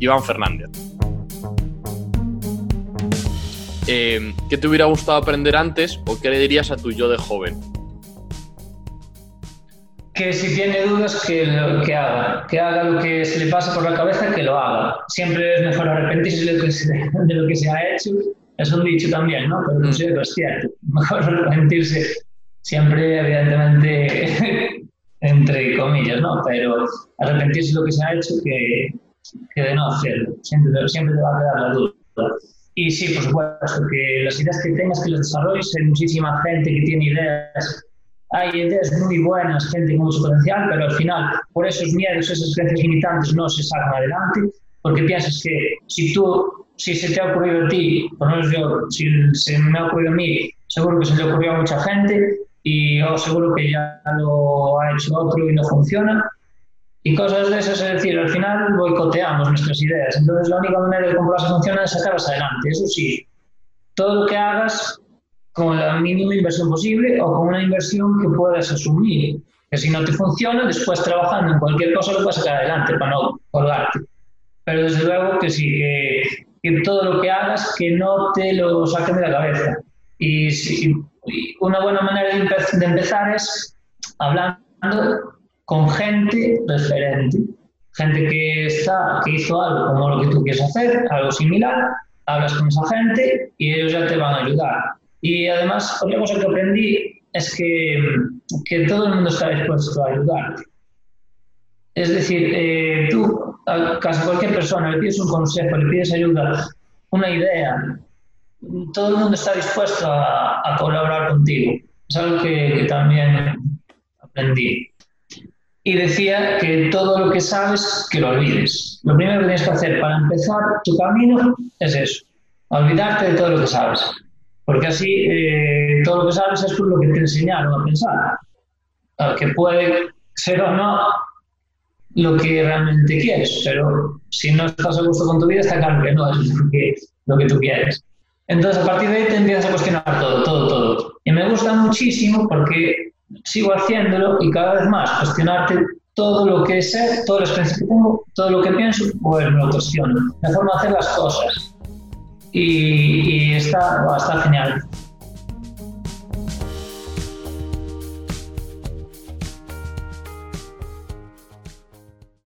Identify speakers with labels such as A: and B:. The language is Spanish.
A: Iván Fernández. Eh, ¿Qué te hubiera gustado aprender antes o qué le dirías a tu yo de joven?
B: Que si tiene dudas, que lo que haga. Que haga lo que se le pasa por la cabeza, que lo haga. Siempre es mejor arrepentirse de lo que se, de lo que se ha hecho. Es un dicho también, ¿no? Pero no sé, es cierto. Mejor arrepentirse siempre, evidentemente, entre comillas, ¿no? Pero arrepentirse de lo que se ha hecho que, que de no hacerlo. Siempre, siempre te va a quedar la duda. Y sí, por supuesto, que las ideas que tengas, que las desarrolles, hay muchísima gente que tiene ideas, hay ideas muy buenas, gente con mucho potencial, pero al final, por esos miedos, esas creencias limitantes no se sacan adelante, porque piensas que si tú, si se te ha ocurrido a ti, por lo menos yo, si se me ha ocurrido a mí, seguro que se le ocurrió a mucha gente y seguro que ya lo ha hecho otro y no funciona, y cosas de esas, es decir, al final boicoteamos nuestras ideas. Entonces, la única manera de comprobar si funciona es sacarlas adelante. Eso sí, todo lo que hagas con la mínima inversión posible o con una inversión que puedas asumir. Que si no te funciona, después trabajando en cualquier cosa lo puedes sacar adelante para no colgarte. Pero desde luego que sí, que, que todo lo que hagas, que no te lo saquen de la cabeza. Y, si, una buena manera de, de empezar es hablando con gente referente, gente que está, que hizo algo como lo que tú quieres hacer, algo similar, hablas con esa gente y ellos ya te van a ayudar. Y además, otra cosa que aprendí es que, que todo el mundo está dispuesto a ayudarte. Es decir, eh, tú a casi cualquier persona le pides un consejo, le pides ayuda, una idea, todo el mundo está dispuesto a, colaborar contigo. Es algo que también aprendí y decía que todo lo que sabes, que lo olvides. Lo primero que tienes que hacer para empezar tu camino es eso, olvidarte de todo lo que sabes. Porque así eh, todo lo que sabes es lo que te enseñaron a pensar. Que puede ser o no lo que realmente quieres, pero si no estás a gusto con tu vida, está claro que no es lo que, lo que tú quieres. Entonces, a partir de ahí te empiezas a cuestionar todo, todo, todo. Y me gusta muchísimo porque sigo haciéndolo y cada vez más cuestionarte todo lo que sé, todas las creencias que tengo, todo lo que pienso, pues me lo cuestiono. La forma de hacer las cosas. Y, y está, está genial.